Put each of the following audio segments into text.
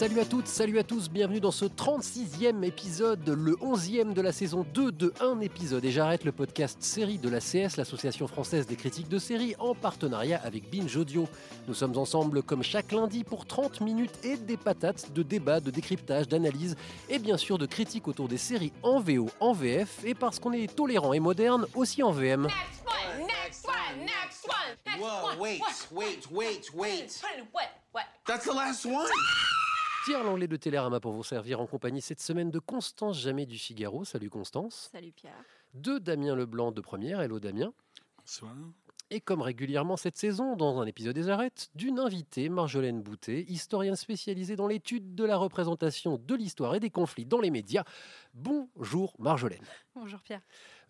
Salut à toutes, salut à tous, bienvenue dans ce 36e épisode, le 11e de la saison 2 de un épisode. Et j'arrête le podcast série de la CS, l'Association française des critiques de séries, en partenariat avec Binge Audio. Nous sommes ensemble comme chaque lundi pour 30 minutes et des patates de débat, de décryptage, d'analyse et bien sûr de critiques autour des séries en VO, en VF et parce qu'on est tolérant et moderne aussi en VM. Next one, next one, next one, next Whoa, one. wait, wait, wait, wait. What? What? That's the last one. Pierre Langlais de Télérama pour vous servir en compagnie cette semaine de Constance Jamais du Figaro. Salut Constance. Salut Pierre. De Damien Leblanc de Première. Hello Damien. Bonsoir. Et comme régulièrement cette saison, dans un épisode des arêtes, d'une invitée, Marjolaine Boutet, historienne spécialisée dans l'étude de la représentation de l'histoire et des conflits dans les médias. Bonjour Marjolaine. Bonjour Pierre.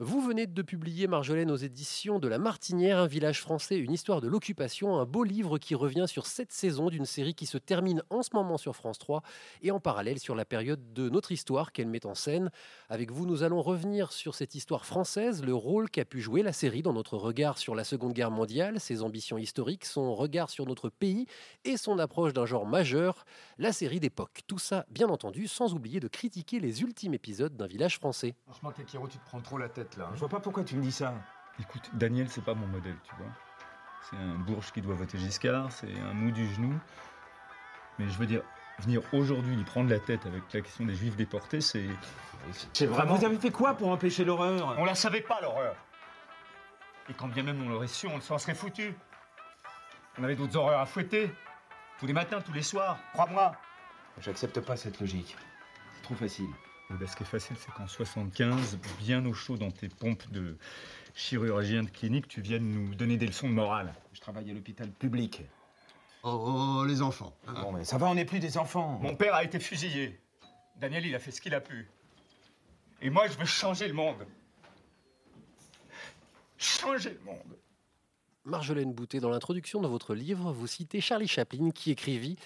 Vous venez de publier, Marjolaine, aux éditions de La Martinière, un village français, une histoire de l'occupation, un beau livre qui revient sur cette saison d'une série qui se termine en ce moment sur France 3 et en parallèle sur la période de notre histoire qu'elle met en scène. Avec vous, nous allons revenir sur cette histoire française, le rôle qu'a pu jouer la série dans notre regard sur la Seconde Guerre mondiale, ses ambitions historiques, son regard sur notre pays et son approche d'un genre majeur, la série d'époque. Tout ça, bien entendu, sans oublier de critiquer les ultimes épisodes d'un village français. Franchement, Kakiro, tu te prends trop la tête là. Je vois pas pourquoi tu me dis ça. Écoute, Daniel, c'est pas mon modèle, tu vois. C'est un bourge qui doit voter Giscard, c'est un mou du genou. Mais je veux dire, venir aujourd'hui lui prendre la tête avec la question des juifs déportés, c'est. C'est vraiment. Vous avez fait quoi pour empêcher l'horreur? On la savait pas, l'horreur Et quand bien même on l'aurait su, on s'en serait foutu On avait d'autres horreurs à fouetter Tous les matins, tous les soirs, crois-moi J'accepte pas cette logique. C'est trop facile. Et ben, ce qui est facile, c'est qu'en 75, bien au chaud dans tes pompes de chirurgien de clinique, tu viennes nous donner des leçons de morale. Je travaille à l'hôpital public. Oh, oh, les enfants. Bon, mais ça va, on n'est plus des enfants. Mon père a été fusillé. Daniel, il a fait ce qu'il a pu. Et moi, je veux changer le monde. Changer le monde. Marjolaine Boutet, dans l'introduction de votre livre, vous citez Charlie Chaplin qui écrivit,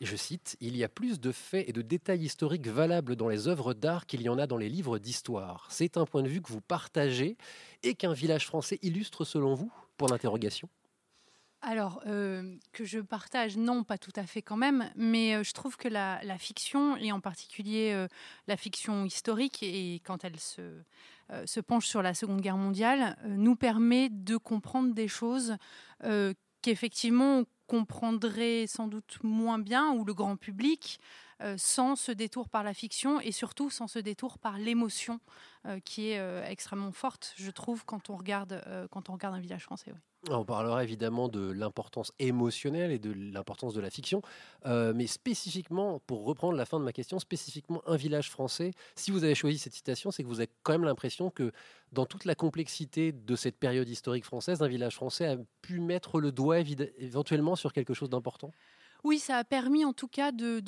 je cite, Il y a plus de faits et de détails historiques valables dans les œuvres d'art qu'il y en a dans les livres d'histoire. C'est un point de vue que vous partagez et qu'un village français illustre selon vous? Pour l'interrogation. Alors, euh, que je partage, non, pas tout à fait quand même, mais euh, je trouve que la, fiction, et en particulier euh, la fiction historique, et quand elle se, penche sur la Seconde Guerre mondiale, nous permet de comprendre des choses qu'effectivement comprendrait sans doute moins bien, ou le grand public, sans ce détour par la fiction, et surtout sans ce détour par l'émotion, euh, qui est euh, extrêmement forte, je trouve, quand on regarde, euh, quand on regarde un village français. On parlera évidemment de l'importance émotionnelle et de l'importance de la fiction, euh, mais spécifiquement, pour reprendre la fin de ma question, spécifiquement un village français, si vous avez choisi cette citation, c'est que vous avez quand même l'impression que dans toute la complexité de cette période historique française, un village français a pu mettre le doigt éventuellement sur quelque chose d'important? Oui, ça a permis en tout cas de,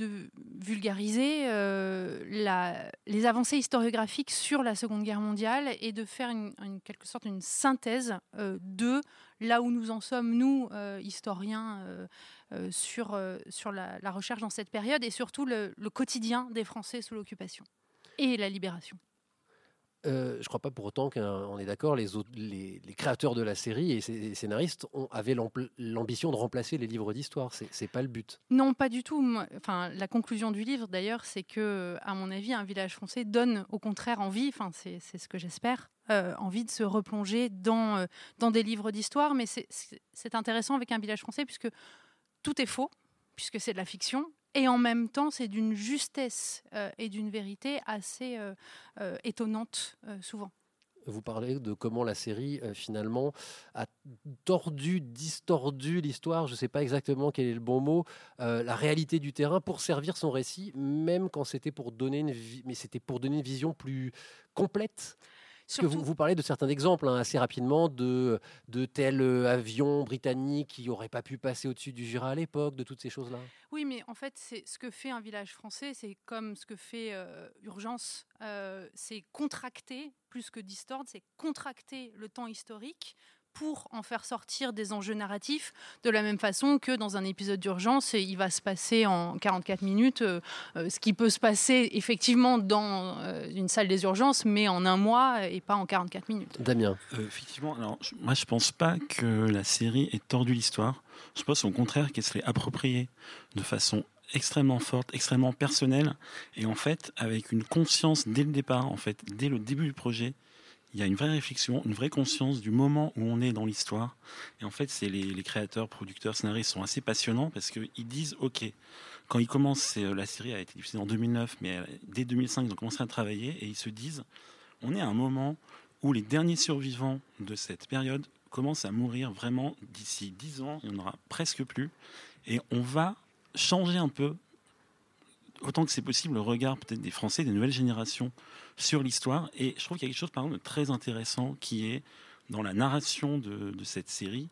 vulgariser euh, les avancées historiographiques sur la Seconde Guerre mondiale et de faire une, en quelque sorte une synthèse euh, de là où nous en sommes, nous, euh, historiens, sur, la, recherche dans cette période et surtout le quotidien des Français sous l'occupation et la libération. Euh, je ne crois pas pour autant qu'on est d'accord, les, créateurs de la série et les scénaristes ont, avaient l'ambition de remplacer les livres d'histoire. C'est c'est pas le but. Non, pas du tout. Enfin, la conclusion du livre, d'ailleurs, c'est que, à mon avis, un village français donne au contraire envie, enfin, c'est ce que j'espère, euh, envie de se replonger dans, euh, dans des livres d'histoire. Mais c'est- intéressant avec un village français puisque tout est faux, puisque c'est de la fiction. Et en même temps, c'est d'une justesse euh, et d'une vérité assez euh, euh, étonnante, souvent. Vous parlez de comment la série, finalement, a tordu, distordu l'histoire, je ne sais pas exactement quel est le bon mot, la réalité du terrain pour servir son récit, même quand c'était pour c'était pour donner une vision plus complète. Que vous, vous parlez de certains exemples hein, assez rapidement de, de tel euh, avion britannique qui n'aurait pas pu passer au-dessus du Jura à l'époque, de toutes ces choses-là. Oui, mais en fait, c'est ce que fait un village français, c'est comme ce que fait euh, Urgence, euh, c'est contracter plus que distordre, c'est contracter le temps historique pour en faire sortir des enjeux narratifs, de la même façon que dans un épisode d'urgence, il va se passer en 44 minutes euh, euh, ce qui peut se passer effectivement dans euh, une salle des urgences, mais en un mois et pas en 44 minutes. Damien. Euh, effectivement, alors, je- moi je pense pas que la série ait tordu l'histoire. Je pense au contraire qu'elle se l'est appropriée de façon extrêmement forte, extrêmement personnelle, et en fait avec une conscience dès le départ, en fait, dès le début du projet, il y a une vraie réflexion, une vraie conscience du moment où on est dans l'histoire. Et en fait, c'est les, les créateurs, producteurs, scénaristes sont assez passionnants parce qu'ils disent, ok, quand ils commencent, euh, la série a été diffusée en 2009, mais euh, dès 2005, ils ont commencé à travailler et ils se disent, on est à un moment où les derniers survivants de cette période commencent à mourir vraiment d'ici 10 ans, il n'y en aura presque plus, et on va changer un peu, autant que c'est possible, le regard peut-être des Français, des nouvelles générations sur l'histoire, et je trouve qu'il y a quelque chose par exemple de très intéressant qui est dans la narration de, cette série.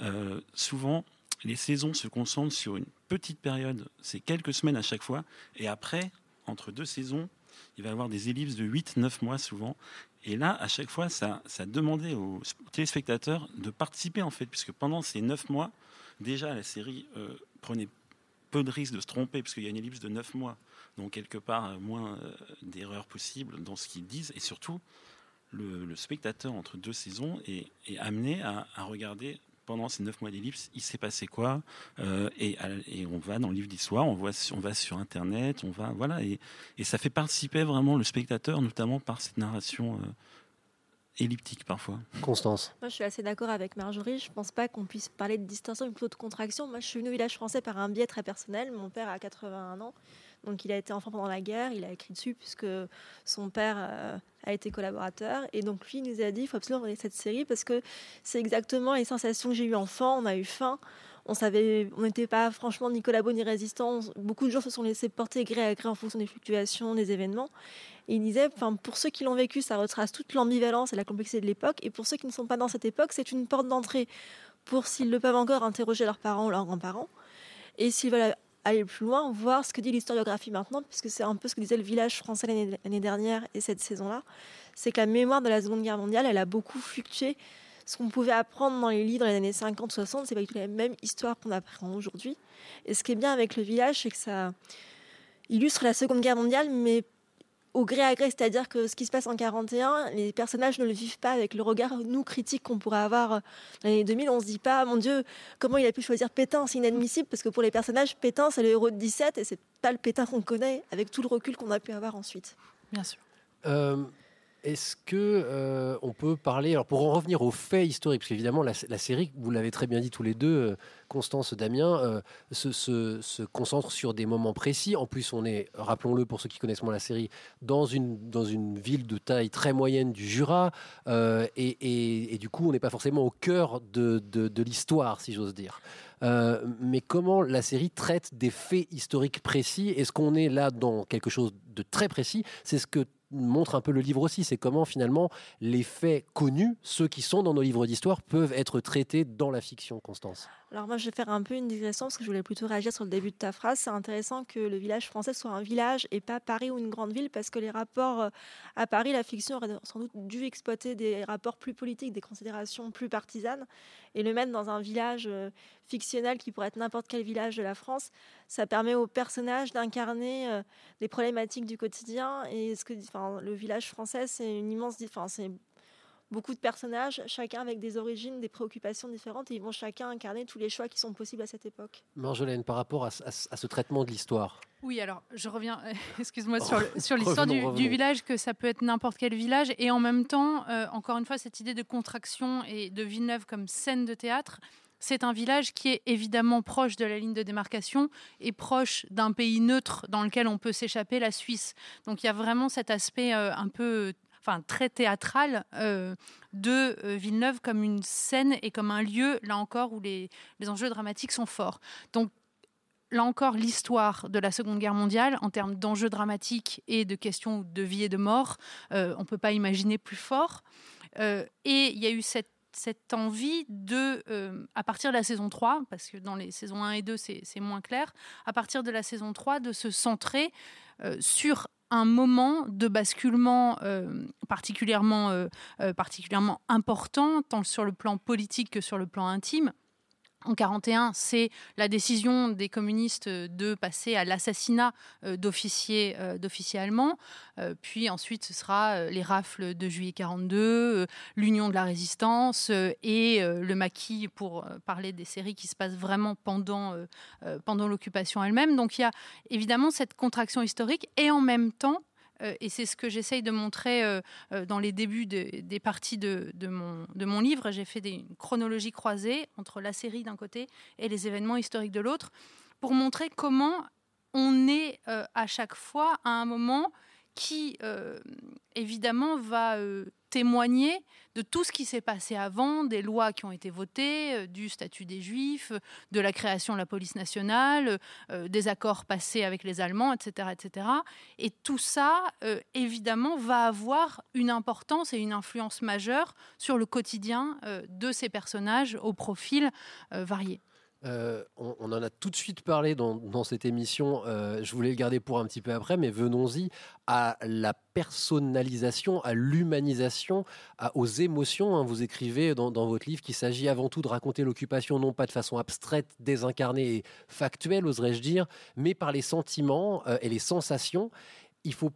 Euh, souvent, les saisons se concentrent sur une petite période, c'est quelques semaines à chaque fois, et après, entre deux saisons, il va y avoir des ellipses de 8-9 mois souvent. Et là, à chaque fois, ça, ça demandait aux téléspectateurs de participer, en fait, puisque pendant ces 9 mois, déjà, la série euh, prenait peu de risques de se tromper, puisqu'il y a une ellipse de 9 mois. Donc, quelque part, euh, moins euh, d'erreurs possibles dans ce qu'ils disent. Et surtout, le, spectateur, entre deux saisons, est, amené à, regarder pendant ces neuf mois d'ellipse, il s'est passé quoi Euh, et, on va dans le livre d'histoire, on, va sur Internet, on va voilà, et, ça fait participer vraiment le spectateur, notamment par cette narration elliptique parfois. Constance. Moi, je suis assez d'accord avec Marjorie. Je pense pas qu'on puisse parler de distinction, mais plutôt de contraction. Moi, je suis venue au village français par un biais très personnel. Mon père a 81 ans, donc il a été enfant pendant la guerre. Il a écrit dessus puisque son père euh, a été collaborateur. Et donc lui, il nous a dit, il faut absolument regarder cette série parce que c'est exactement les sensations que j'ai eues enfant. On a eu faim. On savait, on n'était pas franchement ni collabo ni résistants. Beaucoup de gens se sont laissés porter gré à gré en fonction des fluctuations, des événements. Et il disait, enfin, pour ceux qui l'ont vécu, ça retrace toute l'ambivalence et la complexité de l'époque. Et pour ceux qui ne sont pas dans cette époque, c'est une porte d'entrée pour, s'ils le peuvent encore, interroger leurs parents ou leurs grands-parents. Et s'ils veulent aller plus loin, voir ce que dit l'historiographie maintenant, puisque c'est un peu ce que disait le village français l'année dernière et cette saison-là, c'est que la mémoire de la Seconde Guerre mondiale, elle a beaucoup fluctué. Ce qu'on pouvait apprendre dans les livres dans les années 50-60, c'est pas du tout la même histoire qu'on apprend aujourd'hui. Et ce qui est bien avec le village, c'est que ça illustre la Seconde Guerre mondiale, mais au gré à gré, c'est-à-dire que ce qui se passe en 41, les personnages ne le vivent pas avec le regard, nous, critique qu'on pourrait avoir dans les années 2000. On se dit pas, mon Dieu, comment il a pu choisir Pétain C'est inadmissible, parce que pour les personnages, Pétain, c'est le héros de 17, et c'est pas le Pétain qu'on connaît, avec tout le recul qu'on a pu avoir ensuite. Bien sûr. Euh, Est-ce que euh, on peut parler alors pour en revenir aux faits historiques parce qu'évidemment la, série vous l'avez très bien dit tous les deux euh, Constance Damien euh, se, concentre sur des moments précis. En plus on est rappelons-le pour ceux qui connaissent moins la série dans une dans une ville de taille très moyenne du Jura et, du coup on n'est pas forcément au cœur de, de- de l'histoire si j'ose dire. Mais comment la série traite des faits historiques précis? Est-ce qu'on est là dans quelque chose de très précis? C'est ce que montre un peu le livre aussi, c'est comment finalement les faits connus, ceux qui sont dans nos livres d'histoire, peuvent être traités dans la fiction, Constance. Alors moi, je vais faire un peu une digression parce que je voulais plutôt réagir sur le début de ta phrase. C'est intéressant que le village français soit un village et pas Paris ou une grande ville parce que les rapports euh, à Paris, la fiction aurait sans doute dû exploiter des rapports plus politiques, des considérations plus partisanes et le mettre dans un village euh, fictionnel qui pourrait être n'importe quel village de la France. Ça permet aux personnages d'incarner euh, des problématiques du quotidien et ce que le village français, c'est une immense, enfin, c'est beaucoup de personnages, chacun avec des origines, des préoccupations différentes, et ils vont chacun incarner tous les choix qui sont possibles à cette époque. Marjolaine, par rapport à, ce- à ce- à ce traitement de l'histoire. Oui, alors je reviens, excuse-moi, sur l'histoire du, village, que ça peut être n'importe quel village, et en même temps, euh, encore une fois, cette idée de contraction et de Villeneuve comme scène de théâtre, c'est un village qui est évidemment proche de la ligne de démarcation et proche d'un pays neutre dans lequel on peut s'échapper, la Suisse. Donc il y a vraiment cet aspect euh, un peu, enfin très théâtral euh, de euh, Villeneuve comme une scène et comme un lieu, là encore, où les, les enjeux dramatiques sont forts. Donc là encore, l'histoire de la Seconde Guerre mondiale, en termes d'enjeux dramatiques et de questions de vie et de mort, euh, on ne peut pas imaginer plus fort. Et il y a eu cette, cette envie de, à partir de la saison 3, parce que dans les saisons 1 et 2, c'est moins clair, à partir de la saison 3, de se centrer sur un moment de basculement euh, particulièrement, euh, euh, particulièrement important, tant sur le plan politique que sur le plan intime. En 41, c'est la décision des communistes de passer à l'assassinat euh, d'officiers euh, d'officiers allemands. Euh, puis ensuite, ce sera euh, les rafles de juillet 42, euh, l'union de la résistance euh, et euh, le maquis pour euh, parler des séries qui se passent vraiment pendant, euh, euh, pendant l'occupation elle-même. Donc il y a évidemment cette contraction historique et en même temps, euh, et c'est ce que j'essaye de montrer euh, euh, dans les débuts de- des parties de, mon, livre. J'ai fait des, une chronologie croisée entre la série d'un côté et les événements historiques de l'autre pour montrer comment on est euh, à chaque fois à un moment qui, euh, évidemment, va euh, témoigner de tout ce qui s'est passé avant, des lois qui ont été votées, euh, du statut des Juifs, de la création de la police nationale, des accords passés avec les Allemands, etc. etc. Et tout ça, évidemment, va avoir une importance et une influence majeure sur le quotidien de ces personnages au profil varié. Euh, on, en a tout de suite parlé dans, cette émission. euh, je voulais le garder pour un petit peu après, mais venons-y à la personnalisation, à l'humanisation, aux émotions. hein. Vous écrivez dans, dans votre livre qu'il s'agit avant tout de raconter l'occupation non pas de façon abstraite, désincarnée et factuelle, oserais-je dire, mais par les sentiments euh, et les sensations. Il faut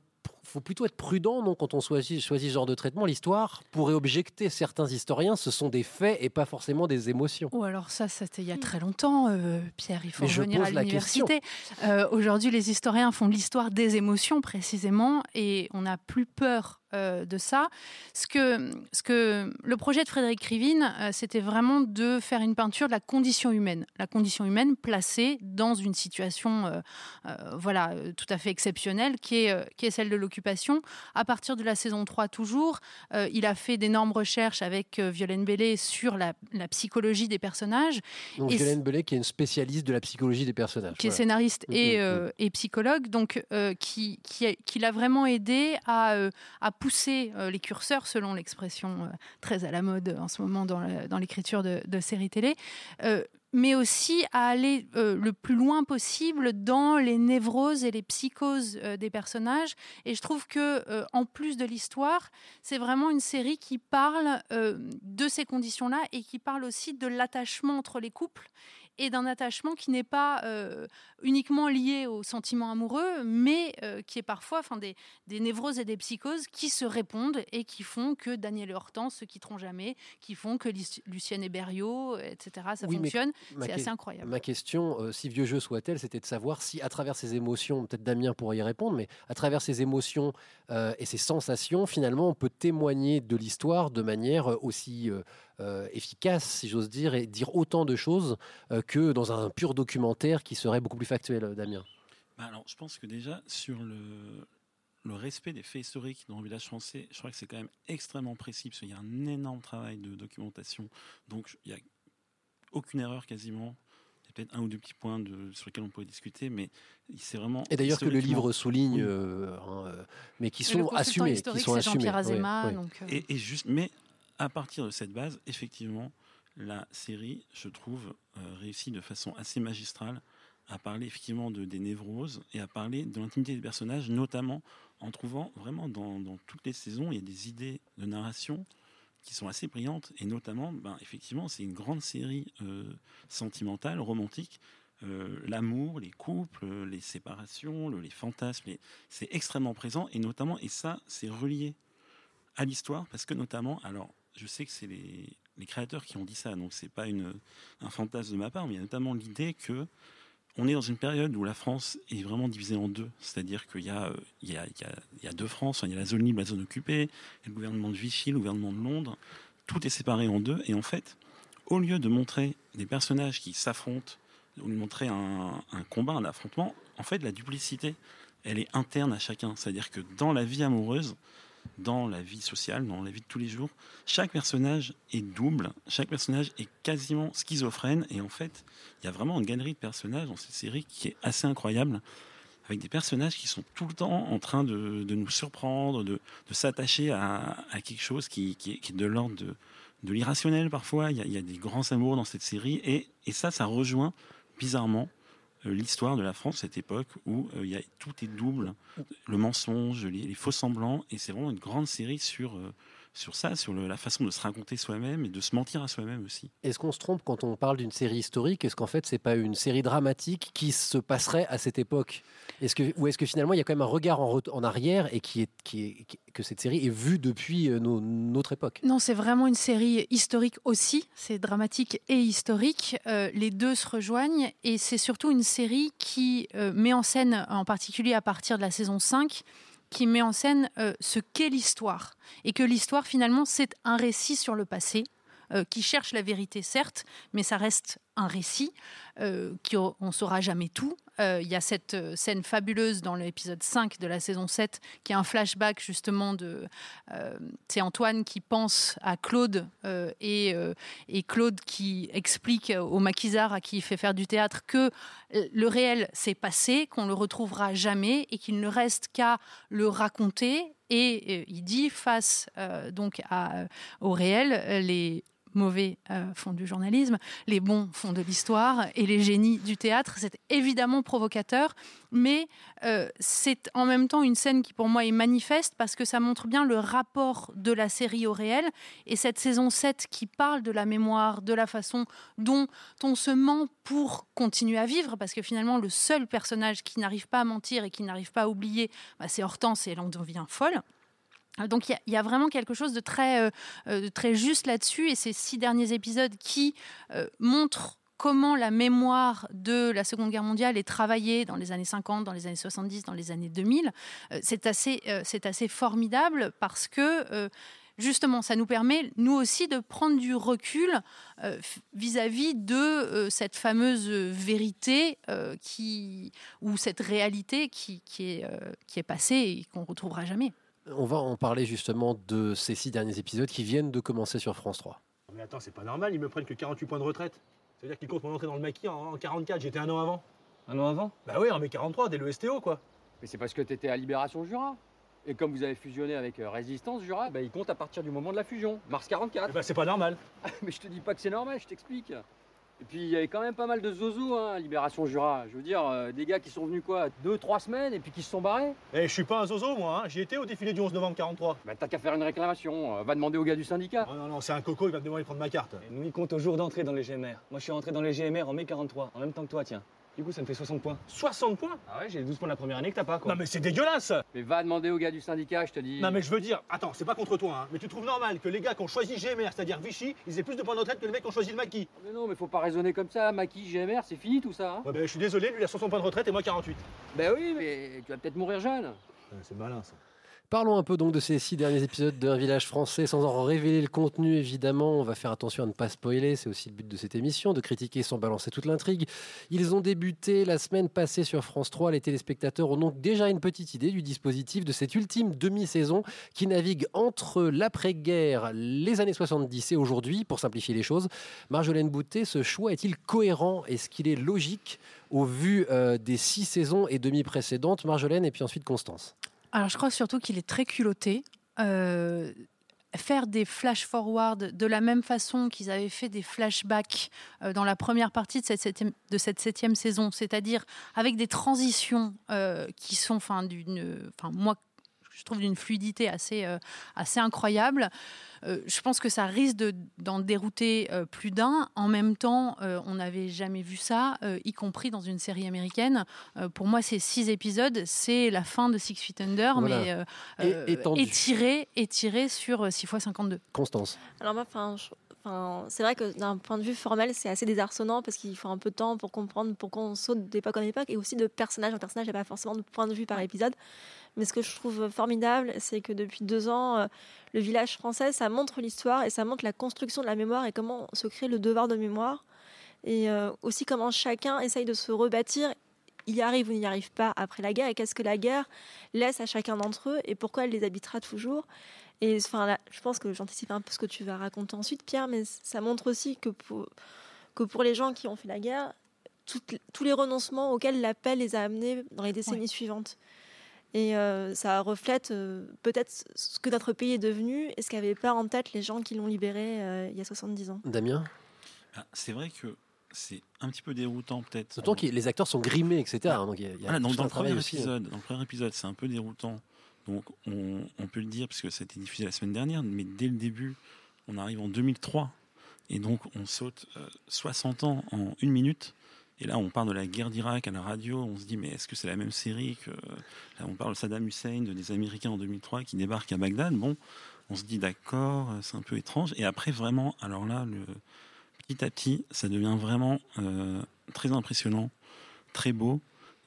faut plutôt être prudent non, quand on choisit, choisit ce genre de traitement. L'histoire pourrait objecter certains historiens, ce sont des faits et pas forcément des émotions. Ou alors ça, c'était il y a très longtemps, euh, Pierre, il faut Mais revenir à l'université. Euh, Aujourd'hui, les historiens font l'histoire des émotions précisément et on n'a plus peur euh, de ça. Ce que, ce que le projet de Frédéric Krivine, euh, c'était vraiment de faire une peinture de la condition humaine. La condition humaine placée dans une situation euh, voilà, tout à fait exceptionnelle qui est, qui est celle de l'occupation. À partir de la saison 3 toujours, il a fait d'énormes recherches avec Violaine Bellé sur la, la psychologie des personnages. Donc Et Violaine Bellet, qui est une spécialiste de la psychologie des personnages. qui est scénariste Mm, et, mm, euh, et psychologue, donc qui, qui, qui l'a vraiment aidé à, à pousser euh, les curseurs, selon l'expression euh, très à la mode en ce moment dans l'écriture de, séries télé. euh, mais aussi à aller euh, le plus loin possible dans les névroses et les psychoses euh, des personnages. Et je trouve que, euh, en plus de l'histoire, c'est vraiment une série qui parle euh, de ces conditions-là et qui parle aussi de l'attachement entre les couples et d'un attachement qui n'est pas euh, uniquement lié aux sentiments amoureux, mais euh, qui est parfois enfin, des, des névroses et des psychoses qui se répondent et qui font que Daniel et Hortense se quitteront jamais, qui font que Luc- Lucienne et Berriot, etc., ça Oui, fonctionne. C'est assez incroyable. Ma question, euh, si vieux jeu soit-elle, c'était de savoir si, à travers ces émotions, peut-être Damien pourrait y répondre, mais à travers ces émotions et ces sensations, finalement, on peut témoigner de l'histoire de manière aussi euh, efficace, si j'ose dire, et dire autant de choses euh, que dans un pur documentaire qui serait beaucoup plus factuel, euh, Damien. Bah alors, je pense que déjà, sur le, le respect des faits historiques dans le village français, je crois que c'est quand même extrêmement précis, parce qu'il y a un énorme travail de documentation. Donc, il n'y a aucune erreur quasiment. Il y a peut-être un ou deux petits points de, sur lesquels on peut discuter, mais c'est vraiment. Et d'ailleurs que le livre souligne, Oui. euh, hein, mais qui sont consultant assumés. Qui historique, sont c'est assumés. Jean-Pierre oui, Azéma, oui. donc, euh, Et, et juste, mais à partir de cette base, effectivement, la série, je trouve, euh, réussit de façon assez magistrale à parler effectivement de, des névroses et à parler de l'intimité des personnages, notamment en trouvant vraiment dans, dans toutes les saisons, il y a des idées de narration qui sont assez brillantes et notamment, ben, effectivement, c'est une grande série euh, sentimentale, romantique. Euh, L'amour, les couples, les séparations, le- les fantasmes, c'est extrêmement présent et notamment, et ça, c'est relié à l'histoire parce que notamment, alors je sais que c'est les, créateurs qui ont dit ça, donc c'est pas une, un fantasme de ma part, mais il y a notamment l'idée que on est dans une période où la France est vraiment divisée en deux, c'est-à-dire qu'il y, y, a, deux France, il y a la zone libre, la zone occupée, le gouvernement de Vichy, le gouvernement de Londres, tout est séparé en deux, et en fait, au lieu de montrer des personnages qui s'affrontent, lieu de montrer un, un combat, un affrontement, en fait, la duplicité, elle est interne à chacun, c'est-à-dire que dans la vie amoureuse, dans la vie sociale, dans la vie de tous les jours. Chaque personnage est double, chaque personnage est quasiment schizophrène, et en fait, il y a vraiment une galerie de personnages dans cette série qui est assez incroyable, avec des personnages qui sont tout le temps en train de, nous surprendre, de, s'attacher à, quelque chose qui, est, de l'ordre de, l'irrationnel parfois. Il y, a, des grands amours dans cette série, et, ça, ça rejoint bizarrement l'histoire de la France, cette époque où euh, il y a, tout est double, le mensonge, les, les faux semblants, et c'est vraiment une grande série sur, euh, sur ça, sur le, la façon de se raconter soi-même et de se mentir à soi-même aussi. Est-ce qu'on se trompe quand on parle d'une série historique? Est-ce qu'en fait, c'est pas une série dramatique qui se passerait à cette époque? Est-ce que, Ou est-ce que finalement, il y a quand même un regard en, en arrière et qui est, qui est, qui, que cette série est vue depuis euh, nos, notre époque? Non, c'est vraiment une série historique aussi. C'est dramatique et historique. Euh, les deux se rejoignent et c'est surtout une série qui euh, met en scène, en particulier à partir de la saison 5, qui met en scène euh, ce qu'est l'histoire. Et que l'histoire, finalement, c'est un récit sur le passé, euh, qui cherche la vérité, certes, mais ça reste un récit, euh, qui, on ne saura jamais tout. Euh, il y a cette euh, scène fabuleuse dans l'épisode 5 de la saison 7, qui est un flashback justement de... Euh, c'est Antoine qui pense à Claude, et, et, Claude qui explique au maquisard à qui il fait faire du théâtre que le réel s'est passé, qu'on le retrouvera jamais, et qu'il ne reste qu'à le raconter. Et il dit face donc à, au réel, les mauvais euh, font du journalisme, les bons font de l'histoire et les génies du théâtre. C'est évidemment provocateur, mais euh, c'est en même temps une scène qui pour moi est manifeste parce que ça montre bien le rapport de la série au réel et cette saison 7 qui parle de la mémoire, de la façon dont on se ment pour continuer à vivre parce que finalement le seul personnage qui n'arrive pas à mentir et qui n'arrive pas à oublier, bah, c'est Hortense et elle en devient folle. Donc il y, a vraiment quelque chose de très, euh, de très juste là-dessus et ces six derniers épisodes qui euh, montrent comment la mémoire de la Seconde Guerre mondiale est travaillée dans les années 50, dans les années 70, dans les années 2000, euh, c'est assez, assez formidable parce que justement, ça nous permet, nous aussi, de prendre du recul vis-à-vis -vis de euh, cette fameuse vérité euh, qui, ou cette réalité qui, est, qui est passée et qu'on ne retrouvera jamais. On va en parler justement de ces six derniers épisodes qui viennent de commencer sur France 3. Mais attends, c'est pas normal, ils me prennent que 48 points de retraite. C'est-à-dire qu'ils comptent mon entrée dans le maquis en 44, j'étais un an avant. Un an avant? Bah oui, en mai 43, dès le STO quoi. Mais c'est parce que t'étais à Libération Jura. Et comme vous avez fusionné avec euh, Résistance Jura, bah ils comptent à partir du moment de la fusion, mars 44. Bah c'est pas normal. Mais je te dis pas que c'est normal, je t'explique. Et puis il y avait quand même pas mal de zozo, hein, Libération Jura. Je veux dire, euh, des gars qui sont venus quoi, deux, trois semaines et puis qui se sont barrés. Eh, je suis pas un zozo moi, hein. j'y étais au défilé du 11 novembre 43. Bah t'as qu'à faire une réclamation, euh, va demander au gars du syndicat. Non, non, non, c'est un coco, il va me demander de prendre ma carte. Et nous, il compte au jour d'entrée dans les GMR. Moi, je suis rentré dans les GMR en mai 43, en même temps que toi, tiens. Du coup, ça me fait 60 points. 60 points Ah ouais, j'ai les 12 points de la première année que t'as pas, quoi. Non, mais c'est dégueulasse Mais va demander au gars du syndicat, je te dis. Non, mais je veux dire, attends, c'est pas contre toi, hein, mais tu trouves normal que les gars qui ont choisi GMR, c'est-à-dire Vichy, ils aient plus de points de retraite que les mecs qui ont choisi le maquis Mais non, mais faut pas raisonner comme ça, maquis, GMR, c'est fini tout ça. Hein ouais, ben, je suis désolé, lui il a 60 points de retraite et moi 48. Ben oui, mais tu vas peut-être mourir jeune. Ouais, c'est malin ça. Parlons un peu donc de ces six derniers épisodes d'un village français sans en révéler le contenu évidemment. On va faire attention à ne pas spoiler, c'est aussi le but de cette émission, de critiquer sans balancer toute l'intrigue. Ils ont débuté la semaine passée sur France 3. Les téléspectateurs ont donc déjà une petite idée du dispositif de cette ultime demi-saison qui navigue entre l'après-guerre, les années 70 et aujourd'hui, pour simplifier les choses. Marjolaine Boutet, ce choix est-il cohérent? Est-ce qu'il est logique au vu euh, des six saisons et demi précédentes? Marjolaine et puis ensuite Constance. Alors, je crois surtout qu'il est très culotté. Euh, faire des flash-forward de la même façon qu'ils avaient fait des flashbacks euh, dans la première partie de cette septième, saison, c'est-à-dire avec des transitions euh, qui sont, enfin, d'une, moi, je trouve d'une fluidité assez, euh, assez incroyable. Euh, je pense que ça risque d'en de, dérouter euh, plus d'un. En même temps, euh, on n'avait jamais vu ça, euh, y compris dans une série américaine. Euh, pour moi, ces six épisodes, c'est la fin de Six Feet Under, Voilà. mais euh, étendu. étiré, étiré sur 6 x 52. Constance. Alors moi, enfin, je- enfin, c'est vrai que d'un point de vue formel, c'est assez désarçonnant parce qu'il faut un peu de temps pour comprendre pourquoi on saute d'époque en époque et aussi de personnage en personnage. Il n'y a pas forcément de point de vue par épisode. Mais ce que je trouve formidable, c'est que depuis deux ans, euh, le village français, ça montre l'histoire et ça montre la construction de la mémoire et comment se crée le devoir de mémoire. Et euh, aussi comment chacun essaye de se rebâtir y arrivent ou n'y arrivent pas après la guerre et qu'est-ce que la guerre laisse à chacun d'entre eux et pourquoi elle les habitera toujours. Et enfin, là, je pense que j'anticipe un peu ce que tu vas raconter ensuite, Pierre, mais ça montre aussi que pour, que pour les gens qui ont fait la guerre, tous les renoncements auxquels la paix les a amenés dans les décennies suivantes. Et euh, ça reflète euh, peut-être ce que notre pays est devenu et ce qu'avaient pas en tête les gens qui l'ont libéré euh, il y a 70 ans. Damien? Ah, C'est vrai que c'est un petit peu déroutant peut-être. D'autant que les acteurs sont grimés, etc. hein, donc il y a- il y a Voilà, donc tout dans un le premier travail aussi, hein. épisode, dans le premier épisode, c'est un peu déroutant. Donc on, peut le dire parce que ça a été diffusé la semaine dernière, mais dès le début, on arrive en 2003 et donc on saute euh, 60 ans en une minute. Et là, on parle de la guerre d'Irak à la radio. On se dit, mais est-ce que c'est la même série que là On parle de Saddam Hussein, de des Américains en 2003 qui débarquent à Bagdad. Bon, on se dit d'accord, euh, c'est un peu étrange. Et après, vraiment, alors là, petit à petit, ça devient vraiment euh, très impressionnant, très beau.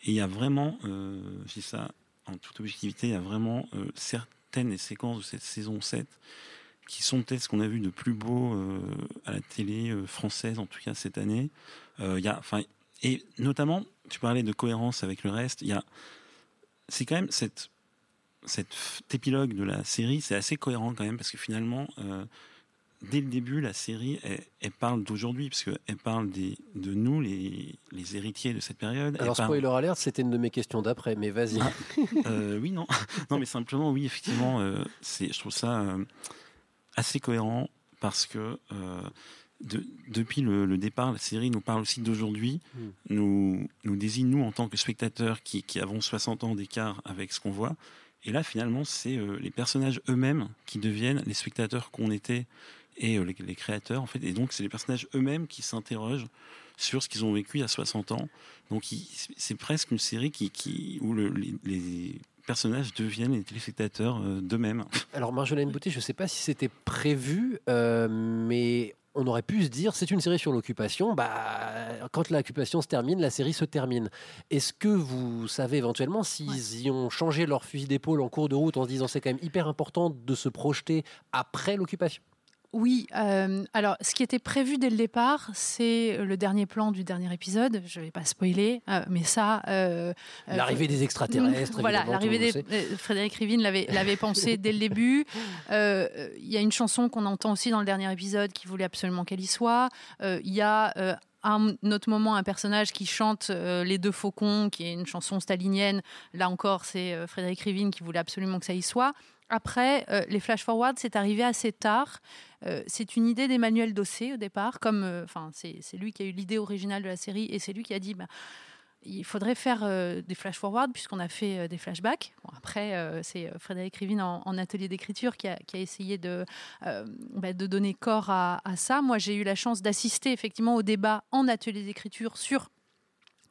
Et il y a vraiment, euh, ça en toute objectivité, il y a vraiment euh, certaines des séquences de cette saison 7 qui sont peut-être ce qu'on a vu de plus beau euh, à la télé euh, française, en tout cas cette année. Il y a, et notamment, tu parlais de cohérence avec le reste. Il y a, c'est quand même cette, cette épilogue de la série, c'est assez cohérent quand même parce que finalement, dès le début, la série, elle, elle parle d'aujourd'hui, parce qu'elle parle des, de nous, les, les héritiers de cette période. Alors, parle- spoiler alert, c'était une de mes questions d'après, mais vas-y. Euh, oui, non. non, mais simplement, oui, effectivement, euh, c'est, je trouve ça euh, assez cohérent parce que de- depuis le, le départ, la série nous parle aussi d'aujourd'hui, Mm. nous, nous désigne, nous, en tant que spectateurs qui, qui avons 60 ans d'écart avec ce qu'on voit. Et là, finalement, c'est les personnages eux-mêmes qui deviennent les spectateurs qu'on était et euh, les, les créateurs, en fait. Et donc, c'est les personnages eux-mêmes qui s'interrogent sur ce qu'ils ont vécu il y a 60 ans. Donc, c'est presque une série qui, qui, où le- les, les personnages deviennent les téléspectateurs euh, d'eux-mêmes. Alors, Marjolaine Boutet, je ne sais pas si c'était prévu, euh, mais on aurait pu se dire c'est une série sur l'occupation. Bah, quand l'occupation se termine, la série se termine. Est-ce que vous savez éventuellement s'ils y ont changé leur fusil d'épaule en cours de route en se disant c'est quand même hyper important de se projeter après l'occupation? Oui, euh, alors ce qui était prévu dès le départ, c'est le dernier plan du dernier épisode. Je ne vais pas spoiler, euh, mais ça. euh, L'arrivée des extraterrestres, Voilà, l'arrivée des. Frédéric Rivine l'avait pensé dès le début. Il y a une chanson qu'on entend aussi dans le dernier épisode qui voulait absolument qu'elle y soit. Il y a. à un autre moment, un personnage qui chante euh, Les deux faucons, qui est une chanson stalinienne. Là encore, c'est euh, Frédéric Rivine qui voulait absolument que ça y soit. Après, euh, les flash forward, c'est arrivé assez tard. Euh, c'est une idée d'Emmanuel Dossé au départ, comme, euh, enfin, c'est lui qui a eu l'idée originale de la série et c'est lui qui a dit, bah, il faudrait faire des flash forward puisqu'on a fait des flashbacks. Après, c'est Frédéric Rivine en, atelier d'écriture qui a, essayé de, bah, de donner corps à, à ça. Moi, j'ai eu la chance d'assister effectivement au débat en atelier d'écriture sur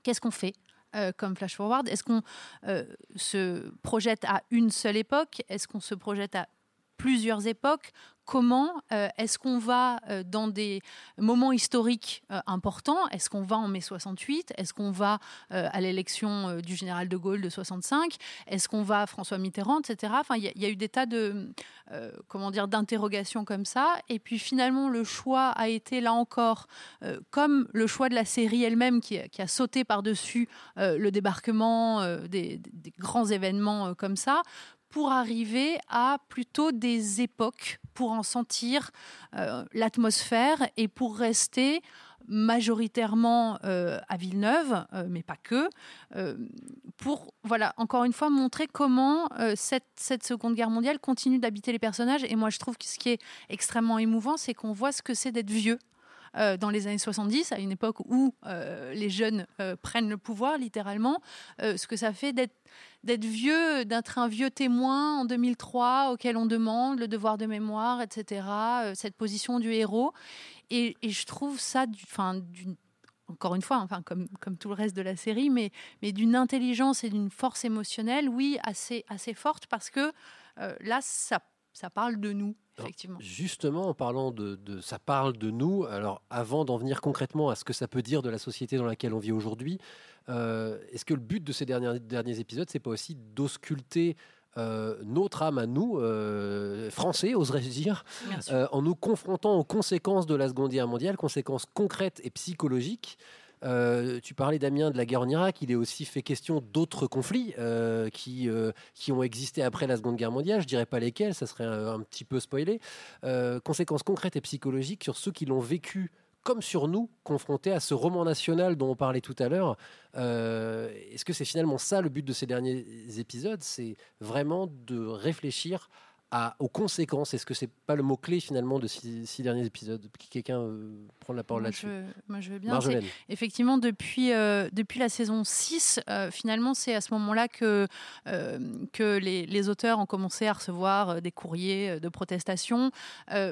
qu'est-ce qu'on fait euh, comme flash forward. Est-ce qu'on euh, se projette à une seule époque? Est-ce qu'on se projette à plusieurs époques? Comment euh, est-ce qu'on va euh, dans des moments historiques euh, importants Est-ce qu'on va en mai 68 Est-ce qu'on va à l'élection du général de Gaulle de 65 Est-ce qu'on va à François Mitterrand, etc. Enfin, il y, a- eu des tas de comment d'interrogations comme ça. Et puis finalement, le choix a été là encore, comme le choix de la série elle-même qui, a- sauté par-dessus le débarquement des, grands événements comme ça pour arriver à plutôt des époques, pour en sentir euh, l'atmosphère et pour rester majoritairement euh, à Villeneuve, euh, mais pas que, pour, voilà, encore une fois, montrer comment cette, cette Seconde Guerre mondiale continue d'habiter les personnages. Et moi, je trouve que ce qui est extrêmement émouvant, c'est qu'on voit ce que c'est d'être vieux. Euh, dans les années 70, à une époque où euh, les jeunes euh, prennent le pouvoir, littéralement, ce que ça fait d'être vieux, d'être un vieux témoin en 2003 auquel on demande le devoir de mémoire, etc., cette position du héros. Et, je trouve ça, encore une fois, comme, tout le reste de la série, mais, d'une intelligence et d'une force émotionnelle, oui, assez, forte, parce que là, ça parle de nous, effectivement. Justement, en parlant de, de- ça parle de nous. Alors, avant d'en venir concrètement à ce que ça peut dire de la société dans laquelle on vit aujourd'hui, euh, est-ce que le but de ces derniers, derniers épisodes, c'est pas aussi d'ausculter euh, notre âme à nous, euh, français, oserais-je dire, en nous confrontant aux conséquences de la Seconde Guerre mondiale, conséquences concrètes et psychologiques Euh, tu parlais, Damien, de la guerre en Irak. Il est aussi fait question d'autres conflits euh, qui, euh, qui ont existé après la Seconde Guerre mondiale. Je dirais pas lesquels, ça serait un, petit peu spoilé. Conséquences concrètes et psychologiques sur ceux qui l'ont vécu comme sur nous, confrontés à ce roman national dont on parlait tout à l'heure. Est-ce que c'est finalement ça le but de ces derniers épisodes? C'est vraiment de réfléchir à, aux conséquences. Est-ce que c'est pas le mot-clé finalement de six, six derniers épisodes? Quelqu'un euh, prend la parole là-dessus moi, je veux bien. Marjolaine. C'est- Effectivement, depuis, euh, depuis la saison 6, euh, finalement, c'est à ce moment-là que, que les, les auteurs ont commencé à recevoir des courriers de protestation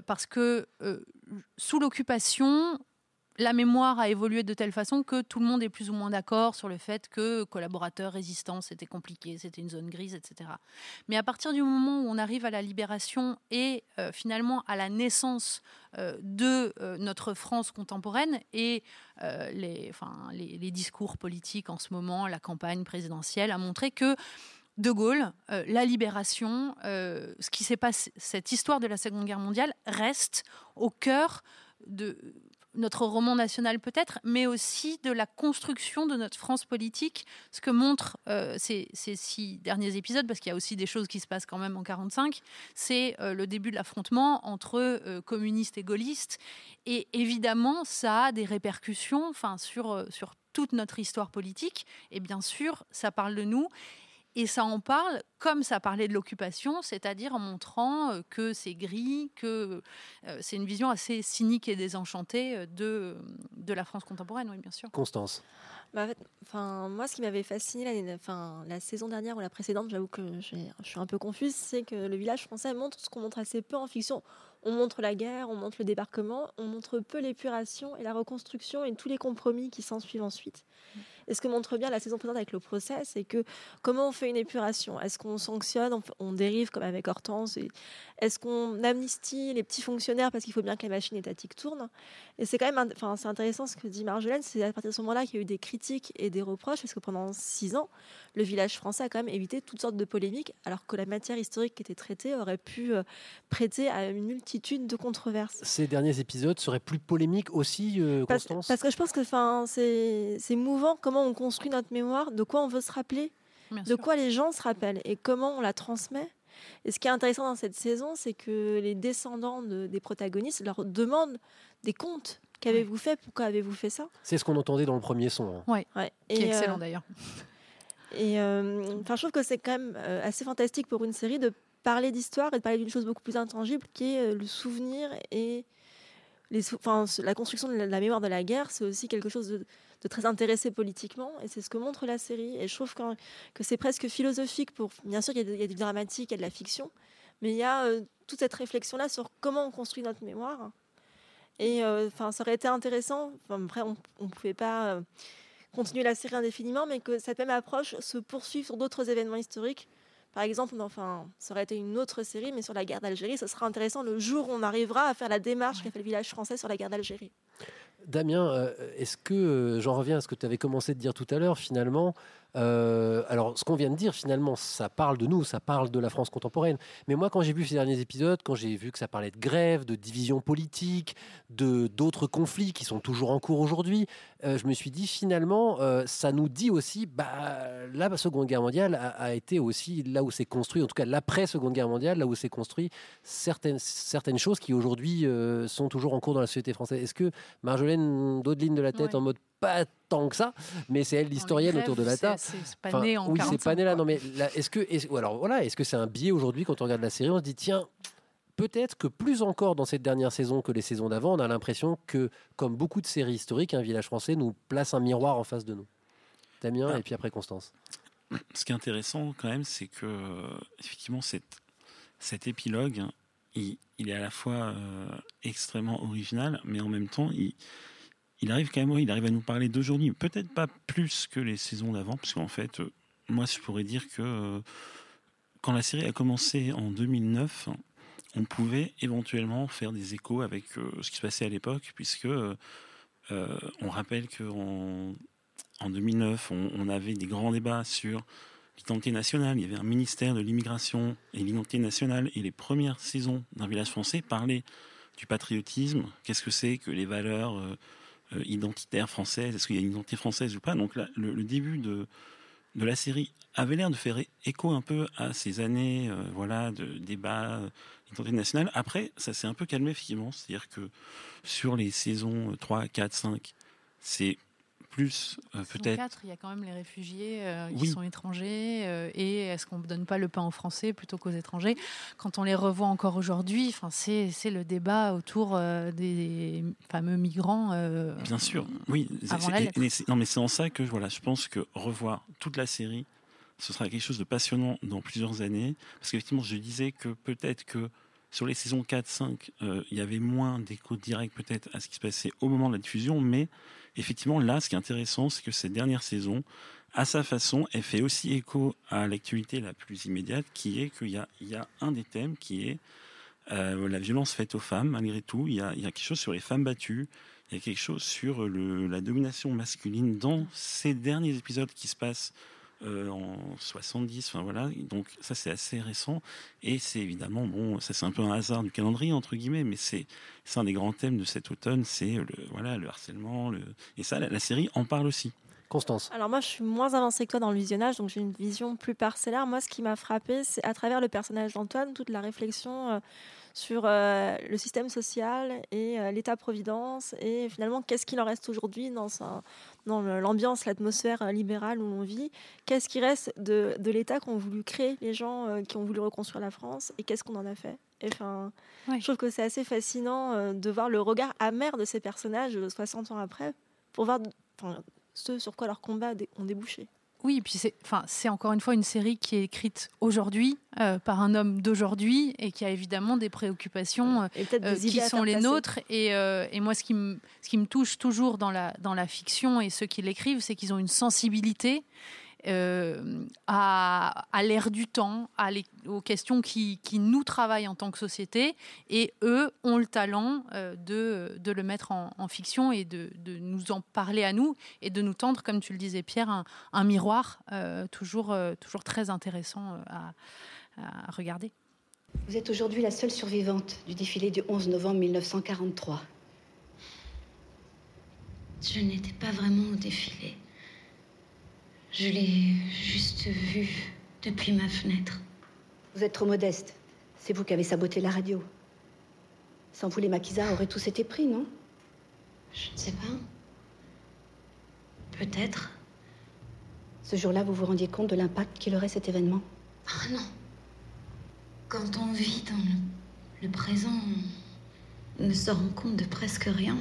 parce que sous l'occupation, la mémoire a évolué de telle façon que tout le monde est plus ou moins d'accord sur le fait que collaborateurs, résistants, c'était compliqué, c'était une zone grise, etc. Mais à partir du moment où on arrive à la libération et euh, finalement à la naissance euh, de euh, notre France contemporaine et les, discours politiques en ce moment, la campagne présidentielle a montré que de Gaulle, la libération, ce qui s'est passé, cette histoire de la Seconde Guerre mondiale reste au cœur de notre roman national peut-être, mais aussi de la construction de notre France politique, ce que montrent euh, ces, ces six derniers épisodes, parce qu'il y a aussi des choses qui se passent quand même en 45, c'est euh, le début de l'affrontement entre euh, communistes et gaullistes, et évidemment ça a des répercussions enfin, sur, sur toute notre histoire politique, et bien sûr ça parle de nous, et ça en parle comme ça parlait de l'occupation, c'est-à-dire en montrant euh, que c'est gris, que euh, c'est une vision assez cynique et désenchantée euh, de, de la France contemporaine, oui, bien sûr. Constance. Bah, enfin, moi, ce qui m'avait fasciné enfin, la saison dernière ou la précédente, j'avoue que je suis un peu confuse, c'est que le village français montre ce qu'on montre assez peu en fiction. On montre la guerre, on montre le débarquement, on montre peu l'épuration et la reconstruction et tous les compromis qui s'en suivent ensuite. Et ce que montre bien la saison précédente avec le procès, c'est que comment on fait une épuration? Est-ce qu'on sanctionne, on, dérive comme avec Hortense Est-ce qu'on amnistie les petits fonctionnaires parce qu'il faut bien que la machine étatique tourne? Et c'est quand même, enfin, c'est intéressant ce que dit Marjolaine, c'est à partir de ce moment-là qu'il y a eu des critiques et des reproches, parce que pendant six ans, le village français a quand même évité toutes sortes de polémiques, alors que la matière historique qui était traitée aurait pu euh, prêter à une multitude de controverses. Ces derniers épisodes seraient plus polémiques aussi, euh, Parce, Constance? parce que je pense que c'est mouvant comment on construit notre mémoire, de quoi on veut se rappeler, Bien de sûr. quoi les gens se rappellent et comment on la transmet. Et ce qui est intéressant dans cette saison, c'est que les descendants de- des protagonistes leur demandent des comptes. Qu'avez-vous fait? Pourquoi avez-vous fait ça? C'est ce qu'on entendait dans le premier son. hein. Ouais. qui est Et, euh, excellent d'ailleurs. Et euh, enfin, je trouve que c'est quand même euh, assez fantastique pour une série de parler d'histoire et de parler d'une chose beaucoup plus intangible qui est euh, le souvenir et la construction de la, mémoire de la guerre. C'est aussi quelque chose de, très intéressé politiquement et c'est ce que montre la série. Et je trouve que, c'est presque philosophique pour. Bien sûr, il y, a du dramatique, il y a de la fiction, mais il y a euh, toute cette réflexion-là sur comment on construit notre mémoire. Et euh, enfin, ça aurait été intéressant. Après, on ne pouvait pas. euh, continuer la série indéfiniment, mais que cette même approche se poursuive sur d'autres événements historiques. Par exemple, enfin, ça aurait été une autre série, mais sur la guerre d'Algérie, ce sera intéressant le jour où on arrivera à faire la démarche qu'a fait le village français sur la guerre d'Algérie. Damien, euh, est-ce que, euh, j'en reviens à ce que tu avais commencé de dire tout à l'heure, finalement, euh, alors ce qu'on vient de dire, finalement, ça parle de nous, ça parle de la France contemporaine. Mais moi, quand j'ai vu ces derniers épisodes, quand j'ai vu que ça parlait de grève, de division politique, de d'autres conflits qui sont toujours en cours aujourd'hui, euh, je me suis dit, finalement, euh, ça nous dit aussi, bah, la Seconde Guerre mondiale a, a été aussi là où s'est construit, en tout cas l'après-Seconde Guerre mondiale, là où s'est construit certaines, certaines choses qui aujourd'hui sont toujours en cours dans la société française. Est-ce que Marjolaine Daudeline de la tête en mode pas tant que ça, mais c'est elle l'historienne autour de la c'est- table. c'est- c'est pas né en Oui, c'est 45, pas né là. Non, mais est-ce que, ou alors voilà, est-ce que c'est un biais aujourd'hui quand on regarde la série, on se dit tiens. Peut-être que plus encore dans cette dernière saison que les saisons d'avant, on a l'impression que, comme beaucoup de séries historiques, un village français nous place un miroir en face de nous. Damien Ah. et puis après Constance. Ce qui est intéressant quand même, c'est que effectivement cette, cet épilogue, il, il est à la fois euh, extrêmement original, mais en même temps, il, il arrive quand même, il arrive à nous parler d'aujourd'hui. Peut-être pas plus que les saisons d'avant, parce qu'en fait, euh, moi, je pourrais dire que euh, quand la série a commencé en 2009, on pouvait éventuellement faire des échos avec euh, ce qui se passait à l'époque, puisque on rappelle qu'en en 2009, on, avait des grands débats sur l'identité nationale. Il y avait un ministère de l'immigration et l'identité nationale. Et les premières saisons d'un village français parlaient du patriotisme. Qu'est-ce que c'est que les valeurs identitaire française, est-ce qu'il y a une identité française ou pas? Donc là, le, début de, de la série avait l'air de faire écho un peu à ces années euh, voilà, de débat euh, d'identité nationale. Après, ça s'est un peu calmé effectivement, c'est-à-dire que sur les saisons euh, 3, 4, 5, c'est plus euh, peut-être 4, il y a quand même les réfugiés euh, qui Oui. sont étrangers. euh, et est-ce qu'on ne donne pas le pain aux Français plutôt qu'aux étrangers? Quand on les revoit encore aujourd'hui, c'est c'est le débat autour euh, des fameux migrants. Bien sûr, oui. Avant c'est- la et- lettre. et c'est- non, mais c'est en ça que voilà, je pense que revoir toute la série, ce sera quelque chose de passionnant dans plusieurs années. Parce qu'effectivement, je disais que peut-être que sur les saisons 4, 5, euh, il y avait moins d'écho direct peut-être à ce qui se passait au moment de la diffusion. Mais effectivement, là, ce qui est intéressant, c'est que cette dernière saison, à sa façon, elle fait aussi écho à l'actualité la plus immédiate, qui est qu'il y a, un des thèmes qui est euh, la violence faite aux femmes, malgré tout. Il y, a, quelque chose sur les femmes battues. Il y a quelque chose sur la domination masculine dans ces derniers épisodes qui se passent euh, en 70. Enfin voilà. Donc ça c'est assez récent et c'est évidemment bon. Ça c'est un peu un hasard du calendrier entre guillemets, mais c'est c'est un des grands thèmes de cet automne. C'est le voilà le harcèlement. Le... Et ça la, la série en parle aussi. Constance. Alors moi, je suis moins avancée que toi dans le visionnage, donc j'ai une vision plus parcellaire. Moi, ce qui m'a frappé, c'est à travers le personnage d'Antoine, toute la réflexion euh, sur euh, le système social et euh, l'État-providence, et finalement, qu'est-ce qu'il en reste aujourd'hui dans, sa- dans le- l'ambiance, l'atmosphère euh, libérale où l'on vit? Qu'est-ce qui reste de, de l'État qu'ont voulu créer les gens euh, qui ont voulu reconstruire la France, et qu'est-ce qu'on en a fait? Enfin, je trouve que c'est assez fascinant de voir le regard amer de ces personnages euh, 60 ans après, pour voir ce sur quoi leurs combats dé- ont débouché. Oui, et puis c'est, enfin, c'est encore une fois une série qui est écrite aujourd'hui euh, par un homme d'aujourd'hui et qui a évidemment des préoccupations euh, des euh, qui sont les nôtres. Et, et moi, ce qui, me, ce qui me touche toujours dans la, dans la fiction et ceux qui l'écrivent, c'est qu'ils ont une sensibilité euh, à, à l'ère du temps, à les- aux questions qui, qui nous travaillent en tant que société. Et eux ont le talent euh, de, de le mettre en, en fiction et de, de nous en parler à nous et de nous tendre, comme tu le disais Pierre, un, un miroir euh, toujours, euh, toujours très intéressant à, à regarder. Vous êtes aujourd'hui la seule survivante du défilé du 11 novembre 1943. Je n'étais pas vraiment au défilé. Je l'ai juste vu depuis ma fenêtre. Vous êtes trop modeste. C'est vous qui avez saboté la radio. Sans vous, les maquisards auraient tous été pris, non? Je ne sais pas. Peut-être. Ce jour-là, vous vous rendiez compte de l'impact qu'il aurait cet événement? Ah non. Quand on vit dans le, le présent, on ne se rend compte de presque rien.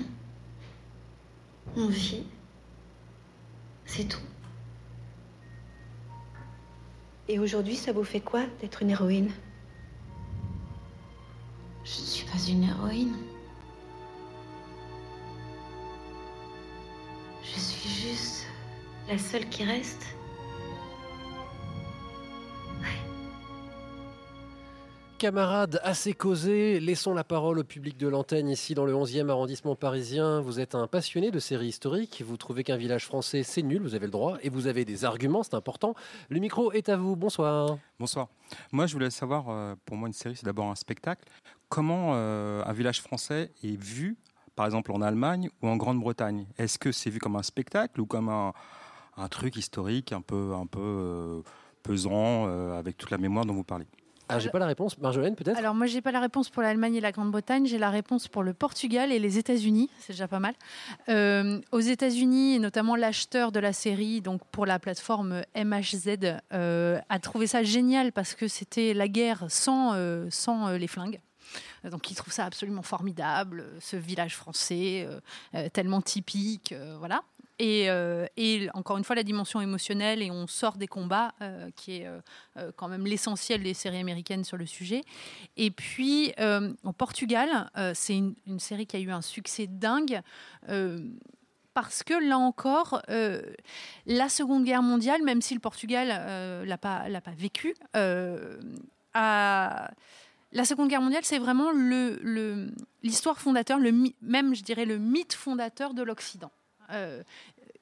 On vit. C'est tout. Et aujourd'hui, ça vous fait quoi d'être une héroïne? Je ne suis pas une héroïne. Je suis juste la seule qui reste. Camarades, assez causés, laissons la parole au public de l'antenne ici dans le 11e arrondissement parisien. Vous êtes un passionné de séries historiques, vous trouvez qu'un village français c'est nul, vous avez le droit, et vous avez des arguments, c'est important. Le micro est à vous, bonsoir. Bonsoir. Moi, je voulais savoir, euh, pour moi, une série, c'est d'abord un spectacle. Comment euh, un village français est vu, par exemple, en Allemagne ou en Grande-Bretagne? Est-ce que c'est vu comme un spectacle ou comme un, truc historique un peu, un peu euh, pesant, avec toute la mémoire dont vous parlez? Ah, j'ai pas la réponse. Marjolaine, peut-être? Alors moi, j'ai pas la réponse pour l'Allemagne et la Grande-Bretagne. J'ai la réponse pour le Portugal et les États-Unis. C'est déjà pas mal. Euh, aux États-Unis, et notamment l'acheteur de la série, donc pour la plateforme MHZ, euh, a trouvé ça génial parce que c'était la guerre sans, euh, sans les flingues. Donc, il trouve ça absolument formidable, euh, ce village français, euh, euh, tellement typique, voilà. Et, encore une fois, la dimension émotionnelle, et on sort des combats, qui est quand même l'essentiel des séries américaines sur le sujet. Et puis, au Portugal, c'est une, série qui a eu un succès dingue. parce que là encore, la Seconde Guerre mondiale, même si le Portugal euh, l'a pas vécu, a- la Seconde Guerre mondiale, c'est vraiment l'histoire fondateur, le, même je dirais le mythe fondateur de l'Occident. Euh,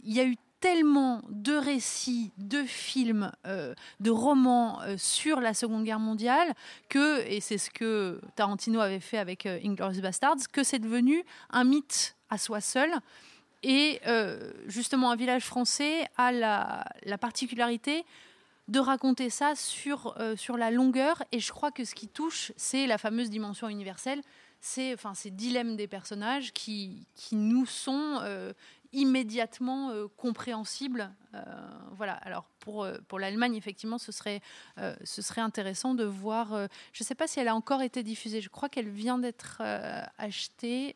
Il y a eu tellement de récits, de films, euh, de romans euh, sur la Seconde Guerre mondiale que, et c'est ce que Tarantino avait fait avec Inglourious Bastards, que c'est devenu un mythe à soi seul Et justement, un village français a la particularité de raconter ça sur, euh, sur la longueur. Et je crois que ce qui touche, c'est la fameuse dimension universelle. C'est enfin, ces dilemmes des personnages qui, qui nous sont euh, immédiatement euh, compréhensibles. Euh, voilà. Alors pour, euh, pour l'Allemagne, effectivement, ce serait, euh, ce serait intéressant de voir. je ne sais pas si elle a encore été diffusée. Je crois qu'elle vient d'être achetée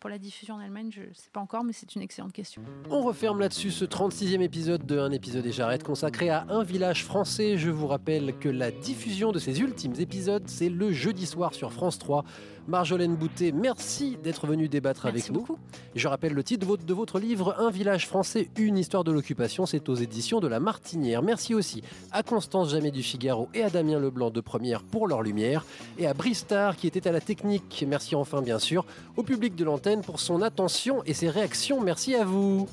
pour la diffusion en Allemagne. Je ne sais pas encore, mais c'est une excellente question. On referme là-dessus ce 36e épisode de Un épisode et j'arrête consacré à un village français. Je vous rappelle que la diffusion de ces ultimes épisodes, c'est le jeudi soir sur France 3. Marjolaine Boutet, merci d'être venue débattre avec nous. Je rappelle le titre de votre livre Un village français, une histoire de l'occupation. C'est aux éditions de La Martinière. Merci aussi à Constance Jamais du Figaro et à Damien Leblanc de Première pour leur lumière. Et à Bristar qui était à la technique. Merci enfin, bien sûr, au public de l'antenne pour son attention et ses réactions. Merci à vous.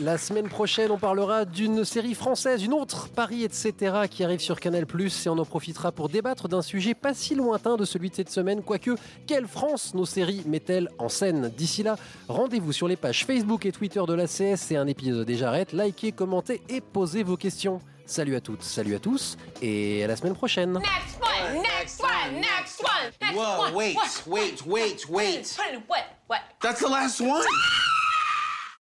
La semaine prochaine, on parlera d'une série française, une autre, Paris, etc., qui arrive sur Canal+, et on en profitera pour débattre d'un sujet pas si lointain de celui de cette semaine, quoique, quelle France nos séries mettent-elles en scène? D'ici là, rendez-vous sur les pages Facebook et Twitter de la CS, c'est un épisode et j'arrête, likez, commentez et posez vos questions. Salut à toutes, salut à tous, et à la semaine prochaine. Next one, next one, next one, next Whoa, one. wait, What? wait, wait, wait. What? That's the last one?